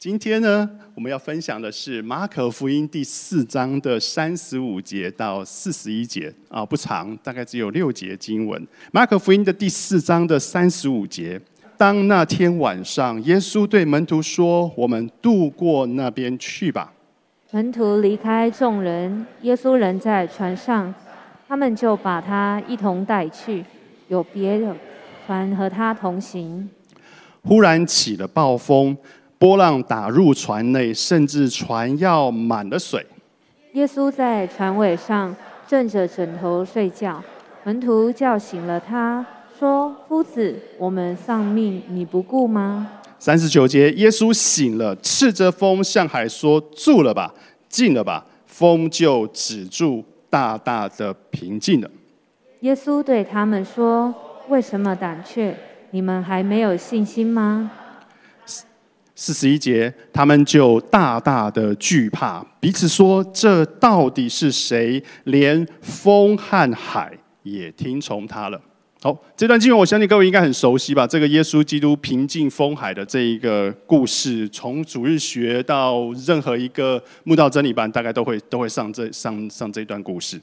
今天呢，我们要分享的是马可福音第四章的三十五节到四十一节啊，不长，大概只有六节经文。马可福音的第四章的三十五节，当那天晚上，耶稣对门徒说：“我们渡过那边去吧。”门徒离开众人，耶稣人在船上，他们就把他一同带去，有别的船和他同行。忽然起了暴风。波浪打入船内，甚至船要满了水。耶稣在船尾上枕着枕头睡觉，门徒叫醒了他，说：“夫子，我们丧命，你不顾吗？”三十九节，耶稣醒了，斥着风向海说：“住了吧，静了吧。”风就止住，大大的平静了。耶稣对他们说：“为什么胆怯？你们还没有信心吗？”四十一节，他们就大大的惧怕，彼此说：“这到底是谁？连风和海也听从他了。”好，这段经文我相信各位应该很熟悉吧？这个耶稣基督平静风海的这一个故事，从主日学到任何一个慕道真理班，大概都会都会上这上上这段故事。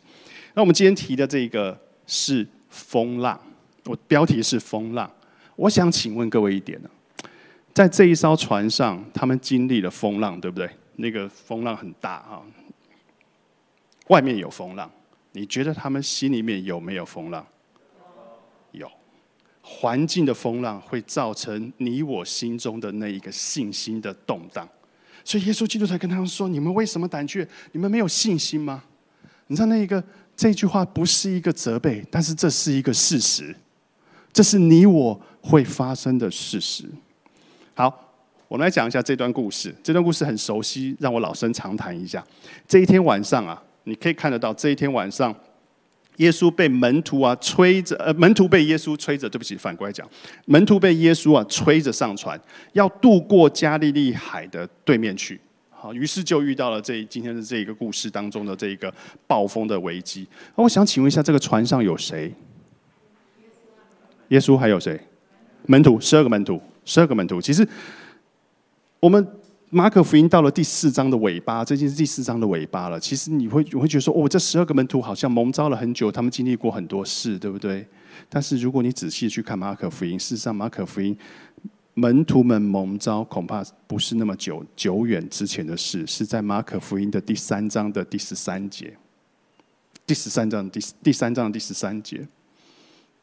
那我们今天提的这个是风浪，我标题是风浪。我想请问各位一点呢？在这一艘船上，他们经历了风浪，对不对？那个风浪很大啊，外面有风浪。你觉得他们心里面有没有风浪？有。环境的风浪会造成你我心中的那一个信心的动荡，所以耶稣基督才跟他们说：“你们为什么胆怯？你们没有信心吗？”你知道那一个这句话不是一个责备，但是这是一个事实，这是你我会发生的事实。好，我们来讲一下这段故事。这段故事很熟悉，让我老生常谈一下。这一天晚上啊，你可以看得到，这一天晚上，耶稣被门徒啊吹着，呃，门徒被耶稣吹着。对不起，反过来讲，门徒被耶稣啊吹着上船，要渡过加利利海的对面去。好，于是就遇到了这今天的这一个故事当中的这一个暴风的危机。那我想请问一下，这个船上有谁？耶稣还有谁？门徒，十二个门徒。十二个门徒，其实我们马可福音到了第四章的尾巴，这已经是第四章的尾巴了。其实你会你会觉得说，哦，这十二个门徒好像蒙召了很久，他们经历过很多事，对不对？但是如果你仔细去看马可福音，事实上马可福音门徒们蒙召恐怕不是那么久久远之前的事，是在马可福音的第三章的第十三节，第十三章第第三章的第十三节，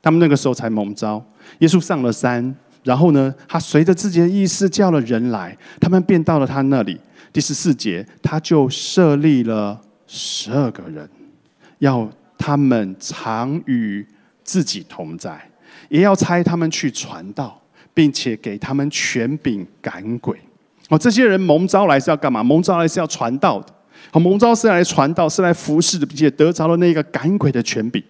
他们那个时候才蒙召，耶稣上了山。然后呢，他随着自己的意思叫了人来，他们便到了他那里。第十四节，他就设立了十二个人，要他们常与自己同在，也要差他们去传道，并且给他们权柄赶鬼。哦，这些人蒙召来是要干嘛？蒙召来是要传道的。好，蒙召是来传道，是来服侍的，并且得着了那个赶鬼的权柄。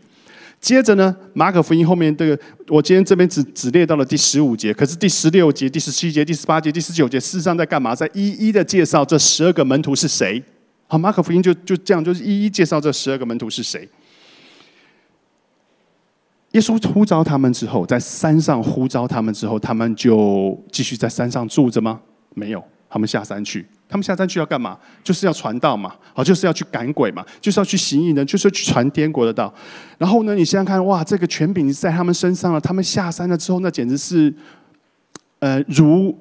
接着呢，马可福音后面这个，我今天这边只只列到了第十五节，可是第十六节、第十七节、第十八节、第十九节，事实上在干嘛？在一一的介绍这十二个门徒是谁。好，马可福音就就这样，就是一一介绍这十二个门徒是谁。耶稣呼召他们之后，在山上呼召他们之后，他们就继续在山上住着吗？没有，他们下山去。他们下山去要干嘛？就是要传道嘛，好，就是要去赶鬼嘛，就是要去行异人，就是去传天国的道。然后呢，你想想看，哇，这个权柄在他们身上了。他们下山了之后，那简直是，呃，如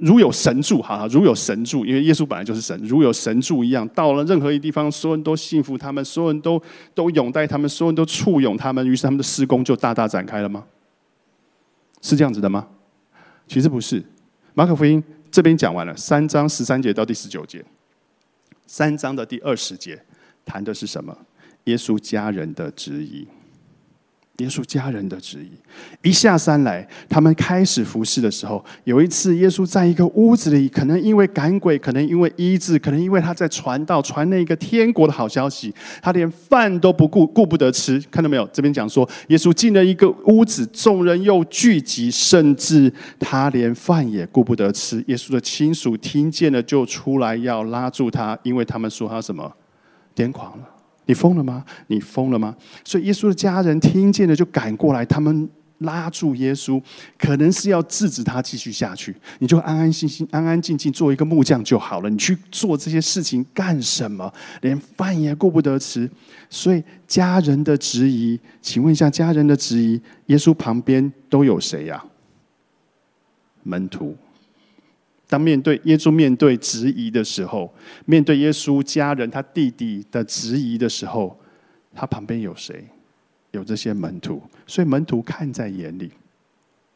如有神助，哈，如有神助，因为耶稣本来就是神，如有神助一样。到了任何一地方，所有人都信服他们，所有人都都拥戴他们，所有人都簇拥他们，于是他们的施工就大大展开了吗？是这样子的吗？其实不是，马可福音。这边讲完了三章十三节到第十九节，三章的第二十节谈的是什么？耶稣家人的质疑。耶稣家人的旨意，一下山来，他们开始服侍的时候，有一次，耶稣在一个屋子里，可能因为赶鬼，可能因为医治，可能因为他在传道，传那个天国的好消息，他连饭都不顾，顾不得吃。看到没有？这边讲说，耶稣进了一个屋子，众人又聚集，甚至他连饭也顾不得吃。耶稣的亲属听见了，就出来要拉住他，因为他们说他什么癫狂了。你疯了吗？你疯了吗？所以耶稣的家人听见了，就赶过来，他们拉住耶稣，可能是要制止他继续下去。你就安安心心、安安静静做一个木匠就好了。你去做这些事情干什么？连饭也顾不得吃。所以家人的质疑，请问一下，家人的质疑，耶稣旁边都有谁呀？门徒。当面对耶稣面对质疑的时候，面对耶稣家人他弟弟的质疑的时候，他旁边有谁？有这些门徒，所以门徒看在眼里，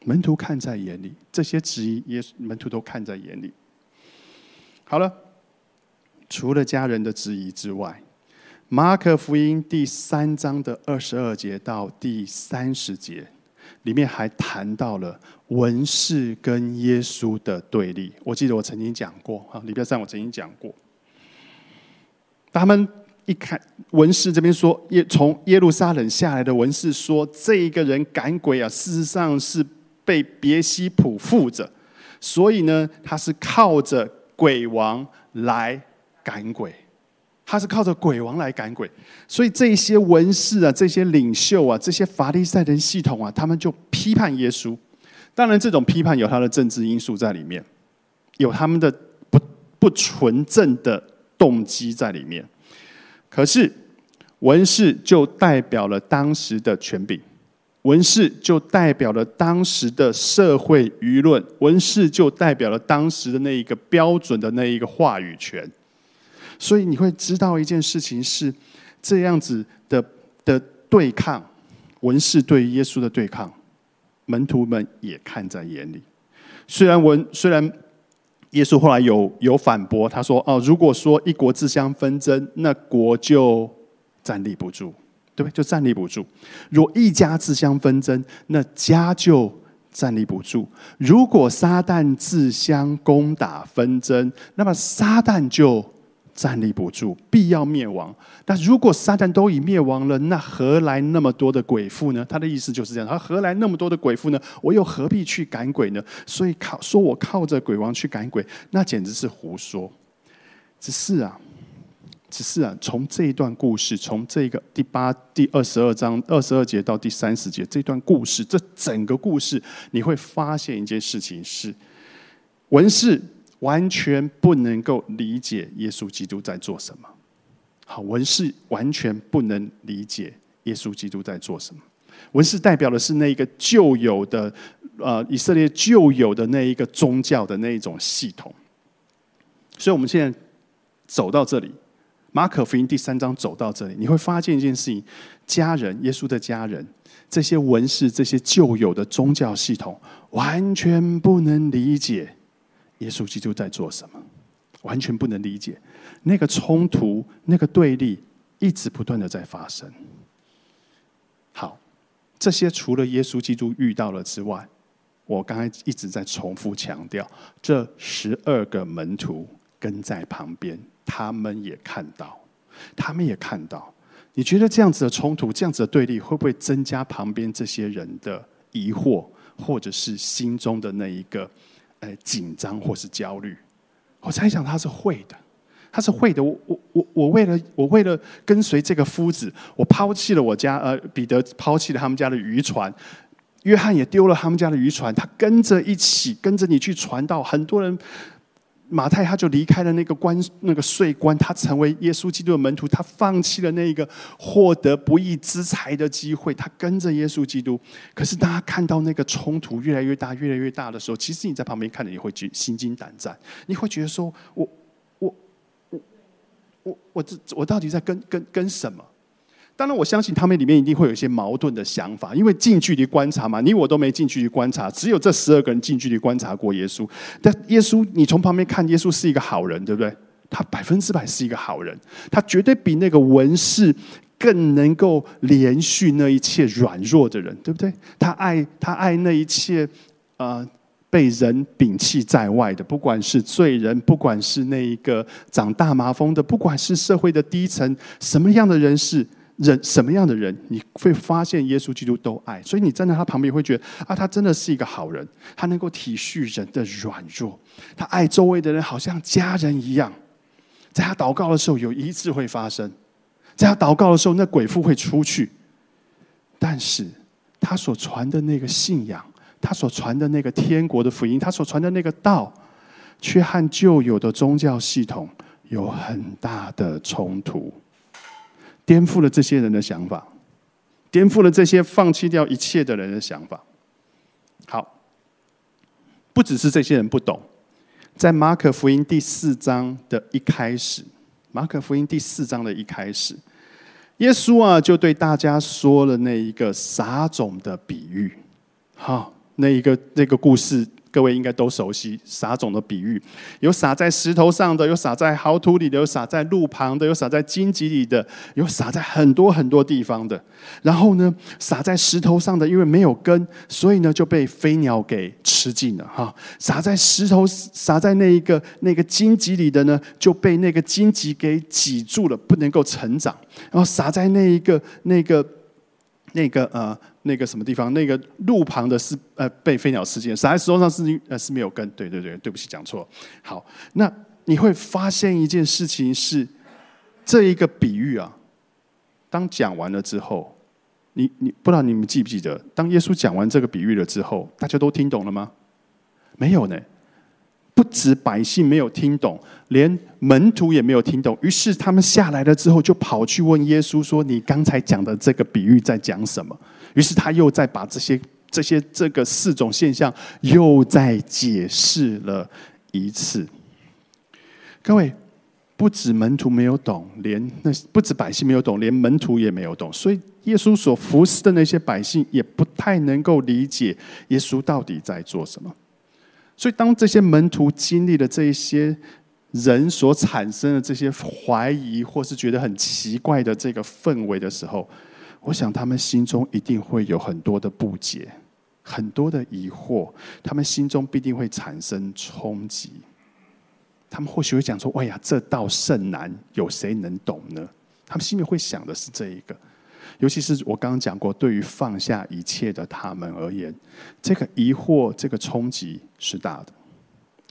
门徒看在眼里，这些质疑耶稣门徒都看在眼里。好了，除了家人的质疑之外，马可福音第三章的二十二节到第三十节。里面还谈到了文士跟耶稣的对立。我记得我曾经讲过啊，礼拜三我曾经讲过。他们一看文士这边说耶从耶路撒冷下来的文士说，这一个人赶鬼啊，事实上是被别西卜附着，所以呢，他是靠着鬼王来赶鬼。他是靠着鬼王来赶鬼，所以这些文士啊、这些领袖啊、这些法利赛人系统啊，他们就批判耶稣。当然，这种批判有他的政治因素在里面，有他们的不不纯正的动机在里面。可是，文士就代表了当时的权柄，文士就代表了当时的社会舆论，文士就代表了当时的那一个标准的那一个话语权。所以你会知道一件事情是这样子的的对抗，文士对耶稣的对抗，门徒们也看在眼里。虽然文虽然耶稣后来有有反驳，他说：“哦，如果说一国自相纷争，那国就站立不住，对不对？就站立不住。若一家自相纷争，那家就站立不住。如果撒旦自相攻打纷争，那么撒旦就。”站立不住，必要灭亡。但如果撒旦都已灭亡了，那何来那么多的鬼妇呢？他的意思就是这样。他何来那么多的鬼妇呢？我又何必去赶鬼呢？所以靠说我靠着鬼王去赶鬼，那简直是胡说。只是啊，只是啊，从这一段故事，从这个第八、第二十二章二十二节到第三十节这段故事，这整个故事，你会发现一件事情是文士。完全不能够理解耶稣基督在做什么。好，文士完全不能理解耶稣基督在做什么。文士代表的是那一个旧有的，呃，以色列旧有的那一个宗教的那一种系统。所以，我们现在走到这里，马可福音第三章走到这里，你会发现一件事情：家人，耶稣的家人，这些文士，这些旧有的宗教系统，完全不能理解。耶稣基督在做什么？完全不能理解。那个冲突、那个对立，一直不断的在发生。好，这些除了耶稣基督遇到了之外，我刚才一直在重复强调，这十二个门徒跟在旁边，他们也看到，他们也看到。你觉得这样子的冲突、这样子的对立，会不会增加旁边这些人的疑惑，或者是心中的那一个？呃，紧张或是焦虑，我猜想他是会的，他是会的。我我我我为了我为了跟随这个夫子，我抛弃了我家呃彼得抛弃了他们家的渔船，约翰也丢了他们家的渔船，他跟着一起跟着你去传道，很多人。马太他就离开了那个官那个税官，他成为耶稣基督的门徒，他放弃了那一个获得不义之财的机会，他跟着耶稣基督。可是，当他看到那个冲突越来越大、越来越大的时候，其实你在旁边看着，你会觉心惊胆战，你会觉得说：“我、我、我、我、我这我到底在跟跟跟什么？”当然，我相信他们里面一定会有一些矛盾的想法，因为近距离观察嘛，你我都没近距离观察，只有这十二个人近距离观察过耶稣。但耶稣，你从旁边看，耶稣是一个好人，对不对？他百分之百是一个好人，他绝对比那个文士更能够连续那一切软弱的人，对不对？他爱他爱那一切呃被人摒弃在外的，不管是罪人，不管是那一个长大麻风的，不管是社会的低层什么样的人士。人什么样的人，你会发现耶稣基督都爱，所以你站在他旁边会觉得啊，他真的是一个好人，他能够体恤人的软弱，他爱周围的人好像家人一样。在他祷告的时候，有一次会发生，在他祷告的时候，那鬼妇会出去。但是，他所传的那个信仰，他所传的那个天国的福音，他所传的那个道，却和旧有的宗教系统有很大的冲突，颠覆了这些人的想法，颠覆了这些放弃掉一切的人的想法。好，不只是这些人不懂，在马可福音第四章的一开始，马可福音第四章的一开始。耶稣啊，就对大家说了那一个撒种的比喻。好，那一个那个故事，各位应该都熟悉。撒种的比喻，有撒在石头上的，有撒在好土里的，有撒在路旁的，有撒在荆棘里的，有撒在很多很多地方的。然后呢，撒在石头上的，因为没有根，所以呢就被飞鸟给吃尽了。哈，撒在石头，撒在那一个那个荆棘里的呢，就被那个荆棘给挤住了，不能够成长。然后撒在那一个、那个、那个呃、那个什么地方？那个路旁的是呃被飞鸟吃尽，撒在石头上是呃是没有根。对对对，对不起，讲错。好，那你会发现一件事情是，这一个比喻啊，当讲完了之后，你你不知道你们记不记得，当耶稣讲完这个比喻了之后，大家都听懂了吗？没有呢。不止百姓没有听懂，连门徒也没有听懂。于是他们下来了之后，就跑去问耶稣说：“你刚才讲的这个比喻在讲什么？”于是他又再把这些、这些、这个四种现象又再解释了一次。各位，不止门徒没有懂，连那不止百姓没有懂，连门徒也没有懂。所以耶稣所服侍的那些百姓也不太能够理解耶稣到底在做什么。所以，当这些门徒经历了这一些人所产生的这些怀疑，或是觉得很奇怪的这个氛围的时候，我想他们心中一定会有很多的不解，很多的疑惑，他们心中必定会产生冲击。他们或许会讲说：“哎呀，这道甚难，有谁能懂呢？”他们心里会想的是这一个。尤其是我刚刚讲过，对于放下一切的他们而言，这个疑惑、这个冲击是大的。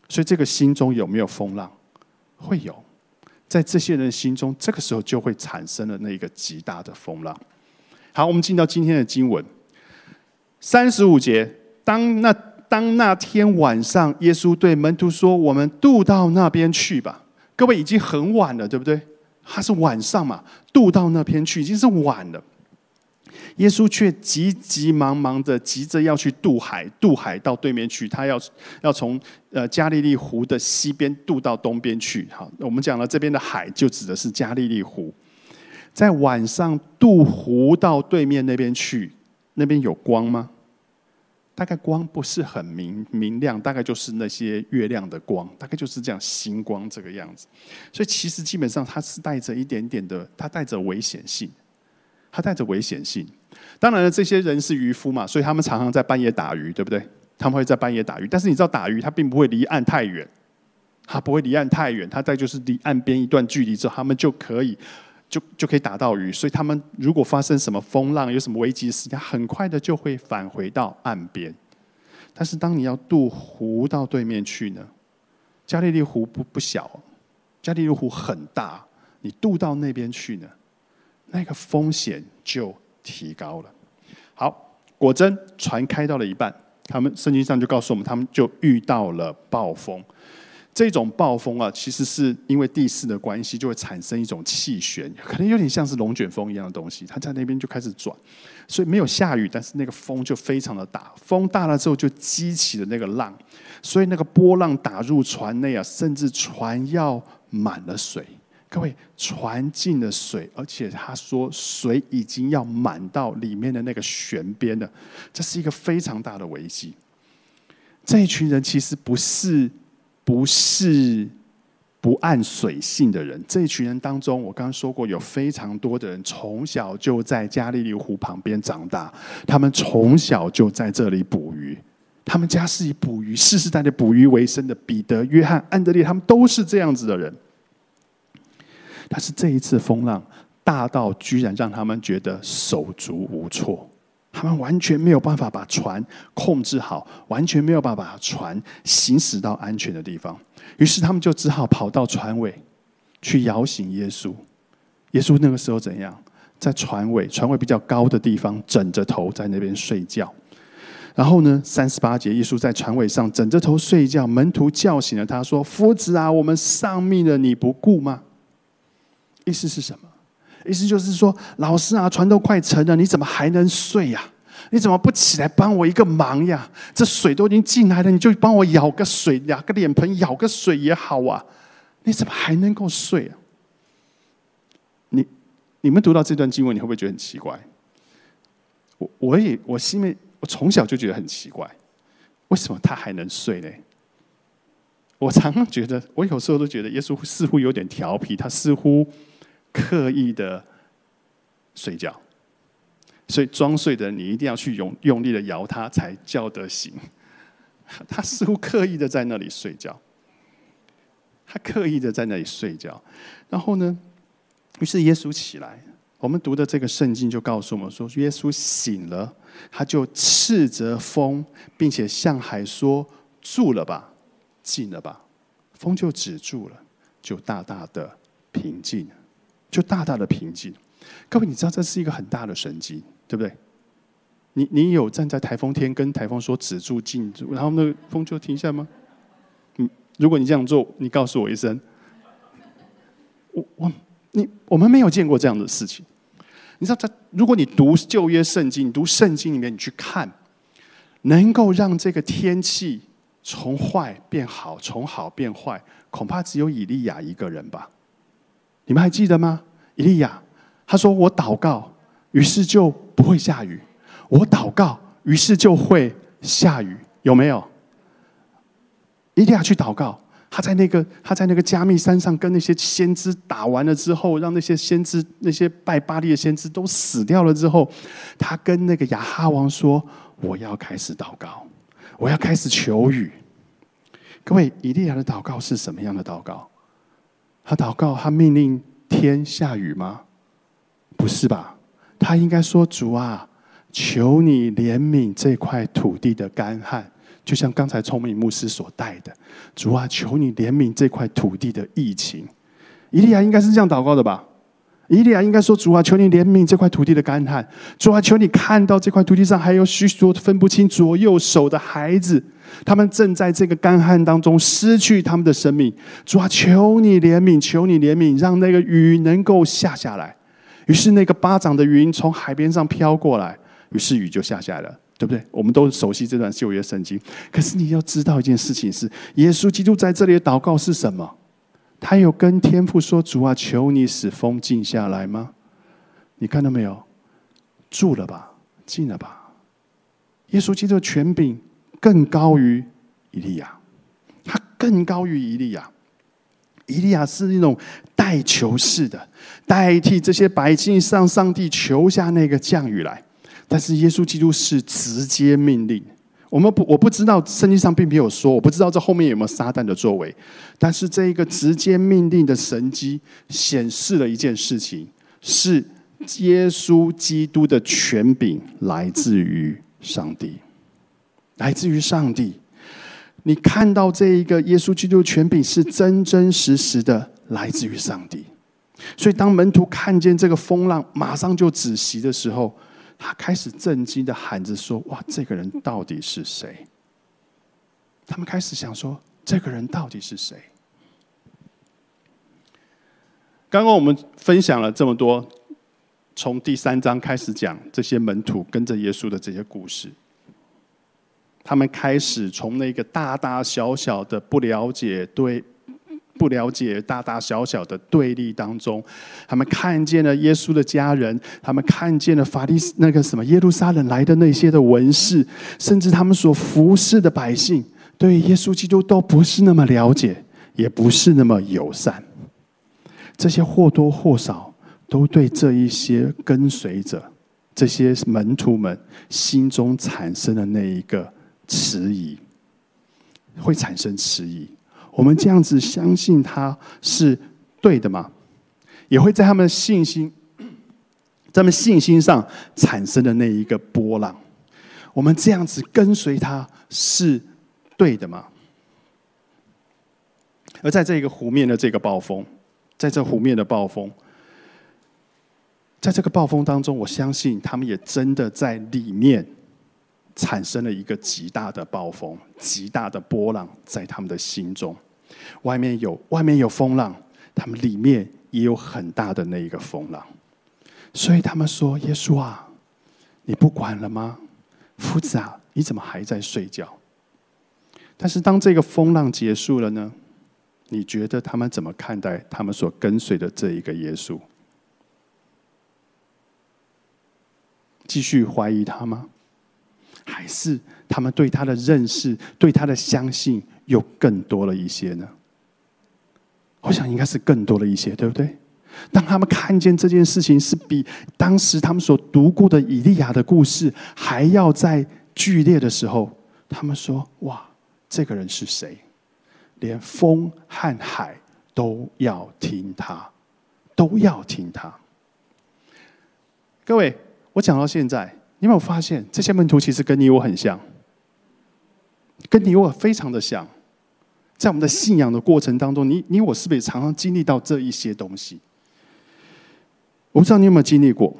所以，这个心中有没有风浪？会有，在这些人心中，这个时候就会产生了那一个极大的风浪。好，我们进到今天的经文，三十五节。当那当那天晚上，耶稣对门徒说：“我们渡到那边去吧。”各位已经很晚了，对不对？他是晚上嘛，渡到那边去已经是晚了。耶稣却急急忙忙的急着要去渡海，渡海到对面去。他要要从呃加利利湖的西边渡到东边去。好，我们讲了这边的海就指的是加利利湖。在晚上渡湖到对面那边去，那边有光吗？大概光不是很明明亮，大概就是那些月亮的光，大概就是这样星光这个样子。所以其实基本上它是带着一点点的，它带着危险性。它带着危险性，当然了，这些人是渔夫嘛，所以他们常常在半夜打鱼，对不对？他们会在半夜打鱼，但是你知道打鱼，它并不会离岸太远，它不会离岸太远，它在就是离岸边一段距离之后，他们就可以就就可以打到鱼。所以他们如果发生什么风浪，有什么危机时，他很快的就会返回到岸边。但是当你要渡湖到对面去呢？加利利湖不不小，加利利湖很大，你渡到那边去呢？那个风险就提高了。好，果真船开到了一半，他们圣经上就告诉我们，他们就遇到了暴风。这种暴风啊，其实是因为地势的关系，就会产生一种气旋，可能有点像是龙卷风一样的东西。它在那边就开始转，所以没有下雨，但是那个风就非常的大。风大了之后，就激起了那个浪，所以那个波浪打入船内啊，甚至船要满了水。各位，船进了水，而且他说水已经要满到里面的那个舷边了，这是一个非常大的危机。这一群人其实不是不是不按水性的人，这一群人当中，我刚刚说过，有非常多的人从小就在加利利湖旁边长大，他们从小就在这里捕鱼，他们家是以捕鱼世世代代捕鱼为生的。彼得、约翰、安德烈，他们都是这样子的人。但是这一次风浪大到，居然让他们觉得手足无措，他们完全没有办法把船控制好，完全没有办法把船行驶到安全的地方。于是他们就只好跑到船尾去摇醒耶稣。耶稣那个时候怎样？在船尾，船尾比较高的地方枕着头在那边睡觉。然后呢，三十八节，耶稣在船尾上枕着头睡觉，门徒叫醒了他说：“夫子啊，我们丧命了，你不顾吗？”意思是什么？意思就是说，老师啊，船都快沉了，你怎么还能睡呀？你怎么不起来帮我一个忙呀？这水都已经进来了，你就帮我舀个水，两个脸盆舀个水也好啊。你怎么还能够睡啊？你你们读到这段经文，你会不会觉得很奇怪？我我也我心里我从小就觉得很奇怪，为什么他还能睡呢？我常常觉得，我有时候都觉得耶稣似乎有点调皮，他似乎刻意的睡觉。所以装睡的人，你一定要去用用力的摇他，才叫得醒。他似乎刻意的在那里睡觉，他刻意的在那里睡觉。然后呢，于是耶稣起来。我们读的这个圣经就告诉我们说，耶稣醒了，他就斥责风，并且向海说：“住了吧，静了吧。”风就止住了，就大大的平静，就大大的平静。各位，你知道这是一个很大的神迹。对不对？你你有站在台风天跟台风说止住、静住，然后那个风就停下吗？嗯，如果你这样做，你告诉我一声。我我你我们没有见过这样的事情。你知道，在如果你读旧约圣经，读圣经里面，你去看，能够让这个天气从坏变好，从好变坏，恐怕只有以利亚一个人吧？你们还记得吗？以利亚他说：“我祷告。”于是就不会下雨。我祷告，于是就会下雨。有没有？一定要去祷告。他在那个他在那个加密山上跟那些先知打完了之后，让那些先知那些拜巴利的先知都死掉了之后，他跟那个亚哈王说：“我要开始祷告，我要开始求雨。”各位，以利亚的祷告是什么样的祷告？他祷告，他命令天下雨吗？不是吧？他应该说：“主啊，求你怜悯这块土地的干旱，就像刚才聪明牧师所带的。主啊，求你怜悯这块土地的疫情。”以利亚应该是这样祷告的吧？以利亚应该说：“主啊，求你怜悯这块土地的干旱。主啊，求你看到这块土地上还有许多分不清左右手的孩子，他们正在这个干旱当中失去他们的生命。主啊，求你怜悯，求你怜悯，让那个雨能够下下来。”于是那个巴掌的云从海边上飘过来，于是雨就下下来了，对不对？我们都熟悉这段旧约圣经。可是你要知道一件事情是，耶稣基督在这里的祷告是什么？他有跟天父说：“主啊，求你使风静下来吗？”你看到没有？住了吧，静了吧。耶稣基督的权柄更高于以利亚，他更高于以利亚。以利亚是那种代求式的，代替这些百姓向上帝求下那个降雨来。但是耶稣基督是直接命令。我们不，我不知道圣经上并没有说，我不知道这后面有没有撒旦的作为。但是这一个直接命令的神机，显示了一件事情：是耶稣基督的权柄来自于上帝，来自于上帝。你看到这一个耶稣基督权柄是真真实实的来自于上帝，所以当门徒看见这个风浪马上就止息的时候，他开始震惊的喊着说：“哇，这个人到底是谁？”他们开始想说：“这个人到底是谁？”刚刚我们分享了这么多，从第三章开始讲这些门徒跟着耶稣的这些故事。他们开始从那个大大小小的不了解对不了解大大小小的对立当中，他们看见了耶稣的家人，他们看见了法利那个什么耶路撒冷来的那些的文士，甚至他们所服侍的百姓，对耶稣基督都不是那么了解，也不是那么友善。这些或多或少都对这一些跟随者、这些门徒们心中产生的那一个。迟疑会产生迟疑，我们这样子相信他是对的吗？也会在他们的信心、他们信心上产生的那一个波浪。我们这样子跟随他是对的吗？而在这个湖面的这个暴风，在这湖面的暴风，在这个暴风当中，我相信他们也真的在里面产生了一个极大的暴风、极大的波浪，在他们的心中。外面有外面有风浪，他们里面也有很大的那一个风浪。所以他们说：“耶稣啊，你不管了吗？夫子啊，你怎么还在睡觉？”但是当这个风浪结束了呢？你觉得他们怎么看待他们所跟随的这一个耶稣？继续怀疑他吗？还是他们对他的认识、对他的相信又更多了一些呢？我想应该是更多了一些，对不对？当他们看见这件事情是比当时他们所读过的以利亚的故事还要在剧烈的时候，他们说：“哇，这个人是谁？连风和海都要听他，都要听他。”各位，我讲到现在，你有没有发现这些门徒其实跟你我很像，跟你我非常的像，在我们的信仰的过程当中，你你我是不是常常经历到这一些东西？我不知道你有没有经历过。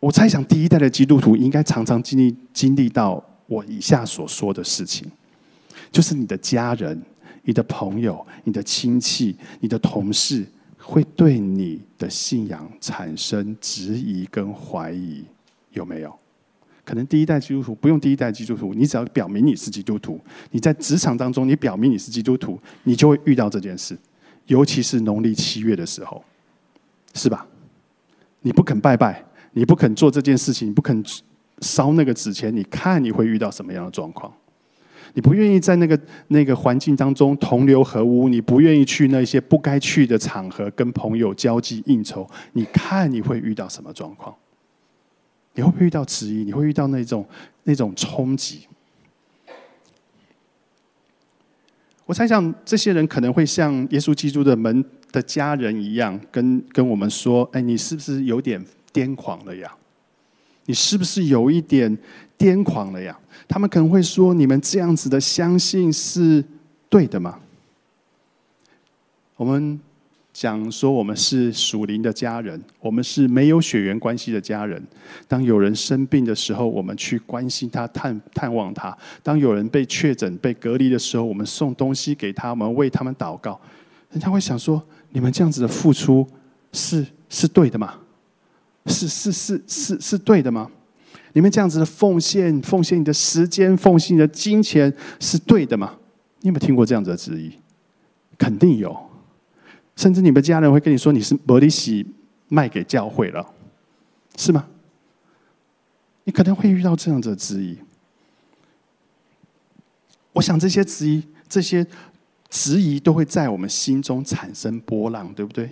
我猜想，第一代的基督徒应该常常经历经历到我以下所说的事情，就是你的家人、你的朋友、你的亲戚、你的同事，会对你的信仰产生质疑跟怀疑，有没有？可能第一代基督徒不用第一代基督徒，你只要表明你是基督徒，你在职场当中你表明你是基督徒，你就会遇到这件事，尤其是农历七月的时候，是吧？你不肯拜拜，你不肯做这件事情，你不肯烧那个纸钱，你看你会遇到什么样的状况？你不愿意在那个那个环境当中同流合污，你不愿意去那些不该去的场合跟朋友交际应酬，你看你会遇到什么状况？你会不会遇到质疑？你会遇到那种那种冲击？我猜想，这些人可能会像耶稣基督的门。的家人一样，跟跟我们说：“哎，你是不是有点癫狂了呀？你是不是有一点癫狂了呀？”他们可能会说：“你们这样子的相信是对的吗？”我们讲说，我们是属灵的家人，我们是没有血缘关系的家人。当有人生病的时候，我们去关心他、探探望他；当有人被确诊、被隔离的时候，我们送东西给他们，为他们祷告。人家会想说。你们这样子的付出是是对的吗？是是是是是对的吗？你们这样子的奉献，奉献你的时间，奉献你的金钱，是对的吗？你有没有听过这样子的质疑？肯定有，甚至你们家人会跟你说你是伯利喜卖给教会了，是吗？你可能会遇到这样子的质疑。我想这些质疑，这些。质疑都会在我们心中产生波浪，对不对？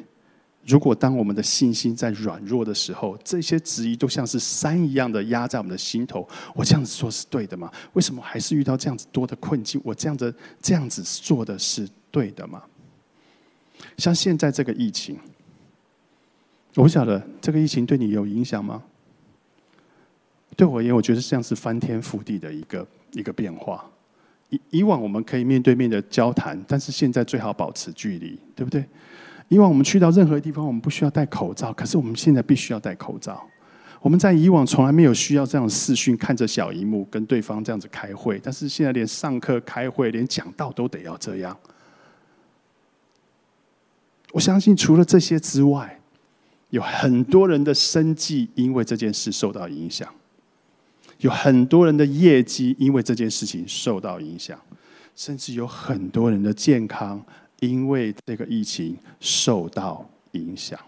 如果当我们的信心在软弱的时候，这些质疑都像是山一样的压在我们的心头。我这样子做是对的吗？为什么还是遇到这样子多的困境？我这样子这样子做的是对的吗？像现在这个疫情，我不晓得这个疫情对你有影响吗？对我而言，我觉得像是翻天覆地的一个一个变化。以以往我们可以面对面的交谈，但是现在最好保持距离，对不对？以往我们去到任何地方，我们不需要戴口罩，可是我们现在必须要戴口罩。我们在以往从来没有需要这样视讯看着小荧幕跟对方这样子开会，但是现在连上课开会、连讲道都得要这样。我相信除了这些之外，有很多人的生计因为这件事受到影响。有很多人的业绩因为这件事情受到影响，甚至有很多人的健康因为这个疫情受到影响。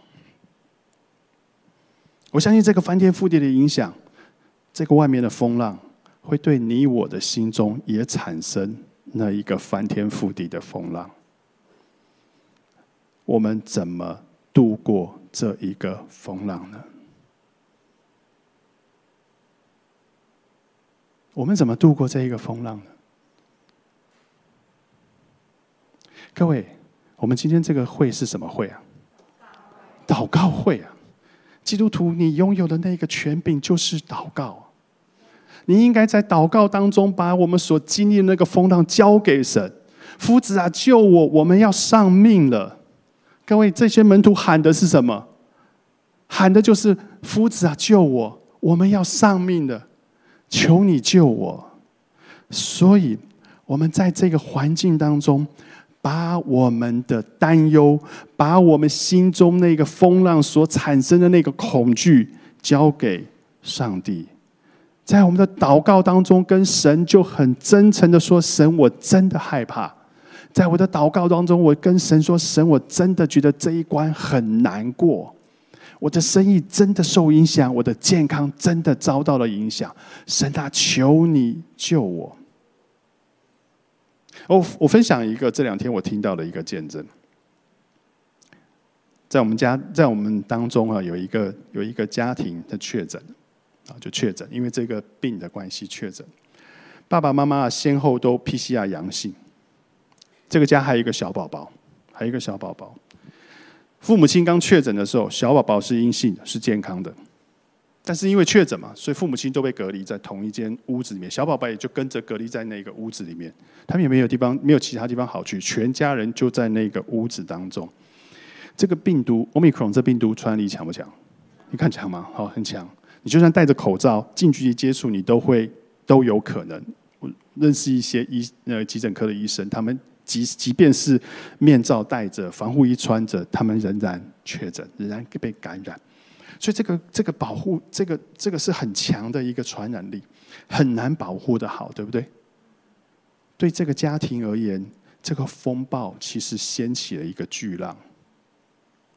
我相信这个翻天覆地的影响，这个外面的风浪会对你我的心中也产生那一个翻天覆地的风浪。我们怎么度过这一个风浪呢？我们怎么度过这一个风浪呢？各位，我们今天这个会是什么会啊？祷告会啊！基督徒，你拥有的那个权柄就是祷告。你应该在祷告当中，把我们所经历的那个风浪交给神。夫子啊，救我！我们要丧命了。各位，这些门徒喊的是什么？喊的就是夫子啊，救我！我们要丧命的，求你救我！所以，我们在这个环境当中，把我们的担忧，把我们心中那个风浪所产生的那个恐惧，交给上帝。在我们的祷告当中，跟神就很真诚的说：“神，我真的害怕。”在我的祷告当中，我跟神说：“神，我真的觉得这一关很难过，我的生意真的受影响，我的健康真的遭到了影响。神啊，求你救我！”我我分享一个这两天我听到的一个见证，在我们家，在我们当中啊，有一个有一个家庭的确诊。啊，就确诊，因为这个病的关系确诊。爸爸妈妈先后都 PCR 阳性。这个家还有一个小宝宝，还有一个小宝宝。父母亲刚确诊的时候，小宝宝是阴性的，是健康的。但是因为确诊嘛，所以父母亲都被隔离在同一间屋子里面，小宝宝也就跟着隔离在那个屋子里面。他们也没有地方，没有其他地方好去，全家人就在那个屋子当中。这个病毒，Omicron 这病毒传染力强不强？你看强吗？好，很强。你就算戴着口罩近距离接触，你都会都有可能。我认识一些医呃急诊科的医生，他们即即便是面罩戴着、防护衣穿着，他们仍然确诊，仍然被感染。所以这个这个保护，这个这个是很强的一个传染力，很难保护的好，对不对？对这个家庭而言，这个风暴其实掀起了一个巨浪。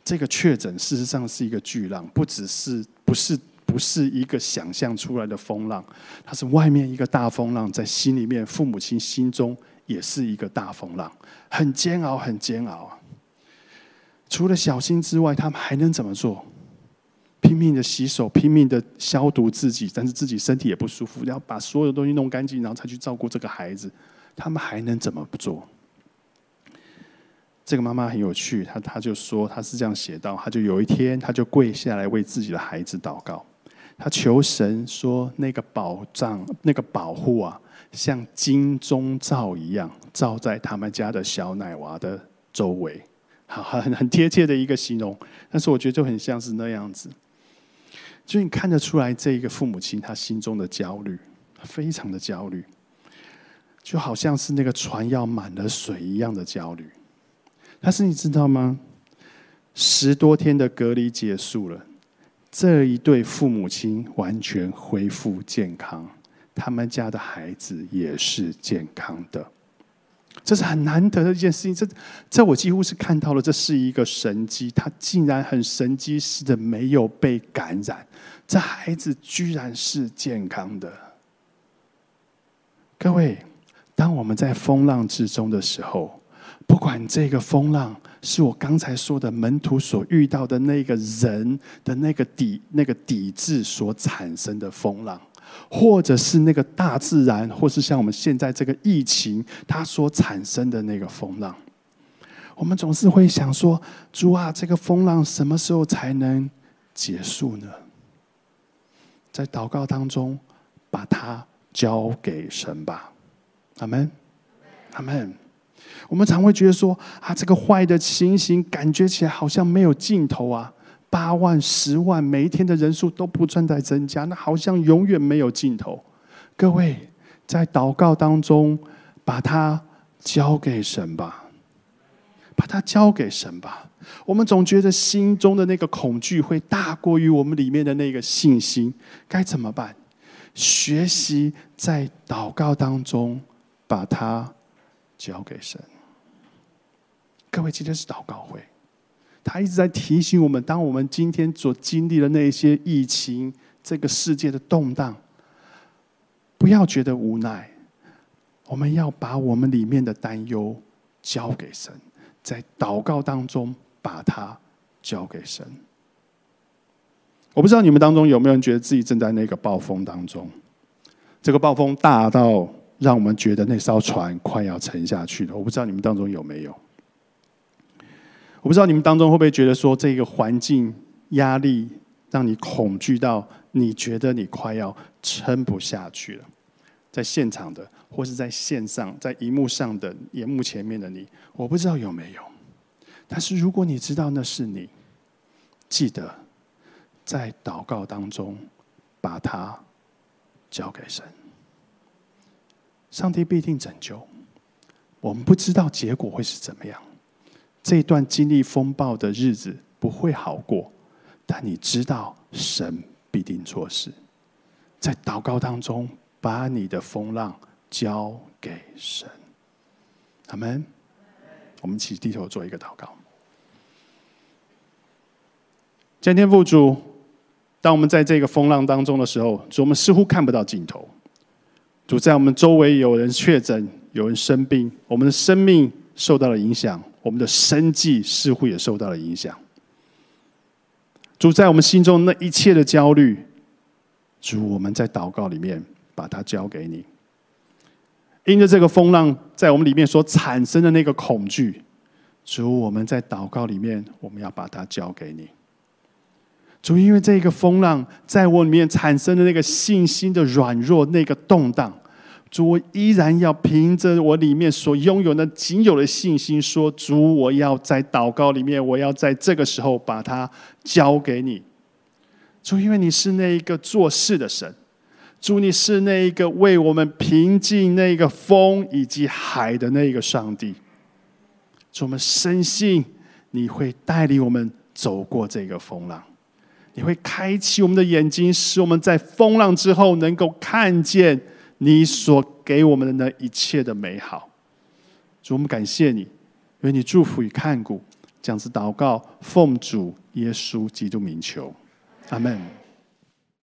这个确诊事实上是一个巨浪，不只是不是。不是一个想象出来的风浪，它是外面一个大风浪，在心里面，父母亲心中也是一个大风浪，很煎熬，很煎熬啊！除了小心之外，他们还能怎么做？拼命的洗手，拼命的消毒自己，但是自己身体也不舒服，要把所有东西弄干净，然后才去照顾这个孩子。他们还能怎么做？这个妈妈很有趣，她她就说，她是这样写到，她就有一天，她就跪下来为自己的孩子祷告。他求神说：“那个保障、那个保护啊，像金钟罩一样，罩在他们家的小奶娃的周围。”好，很很贴切的一个形容。但是我觉得就很像是那样子，就你看得出来，这一个父母亲他心中的焦虑，非常的焦虑，就好像是那个船要满了水一样的焦虑。但是你知道吗？十多天的隔离结束了。这一对父母亲完全恢复健康，他们家的孩子也是健康的，这是很难得的一件事情。这，这我几乎是看到了，这是一个神迹。他竟然很神迹似的没有被感染，这孩子居然是健康的。各位，当我们在风浪之中的时候，不管这个风浪。是我刚才说的门徒所遇到的那个人的那个抵那个抵制所产生的风浪，或者是那个大自然，或是像我们现在这个疫情它所产生的那个风浪，我们总是会想说：主啊，这个风浪什么时候才能结束呢？在祷告当中，把它交给神吧。阿门，阿门。我们常会觉得说啊，这个坏的情形感觉起来好像没有尽头啊，八万、十万，每一天的人数都不断在增加，那好像永远没有尽头。各位在祷告当中，把它交给神吧，把它交给神吧。我们总觉得心中的那个恐惧会大过于我们里面的那个信心，该怎么办？学习在祷告当中把它。交给神。各位，今天是祷告会，他一直在提醒我们：，当我们今天所经历的那些疫情，这个世界的动荡，不要觉得无奈，我们要把我们里面的担忧交给神，在祷告当中把它交给神。我不知道你们当中有没有人觉得自己正在那个暴风当中，这个暴风大到。让我们觉得那艘船快要沉下去了。我不知道你们当中有没有？我不知道你们当中会不会觉得说，这个环境压力让你恐惧到你觉得你快要撑不下去了。在现场的，或是在线上，在荧幕上的荧幕前面的你，我不知道有没有。但是如果你知道那是你，记得在祷告当中把它交给神。上帝必定拯救。我们不知道结果会是怎么样，这段经历风暴的日子不会好过，但你知道神必定做事。在祷告当中，把你的风浪交给神。阿门。我们一起低头做一个祷告。今天父主，当我们在这个风浪当中的时候，我们似乎看不到尽头。主在我们周围有人确诊，有人生病，我们的生命受到了影响，我们的生计似乎也受到了影响。主在我们心中那一切的焦虑，主我们在祷告里面把它交给你。因着这个风浪在我们里面所产生的那个恐惧，主，我们在祷告里面，我们要把它交给你。主，因为这个风浪在我里面产生的那个信心的软弱、那个动荡，主，我依然要凭着我里面所拥有的仅有的信心，说：主，我要在祷告里面，我要在这个时候把它交给你。主，因为你是那一个做事的神。主，你是那一个为我们平静那个风以及海的那个上帝。主，我们深信你会带领我们走过这个风浪，你会开启我们的眼睛，使我们在风浪之后能够看见你所给我们的那一切的美好。主，我们感谢你，为你祝福与看顾，这样子祷告，奉主耶稣基督名求，阿门。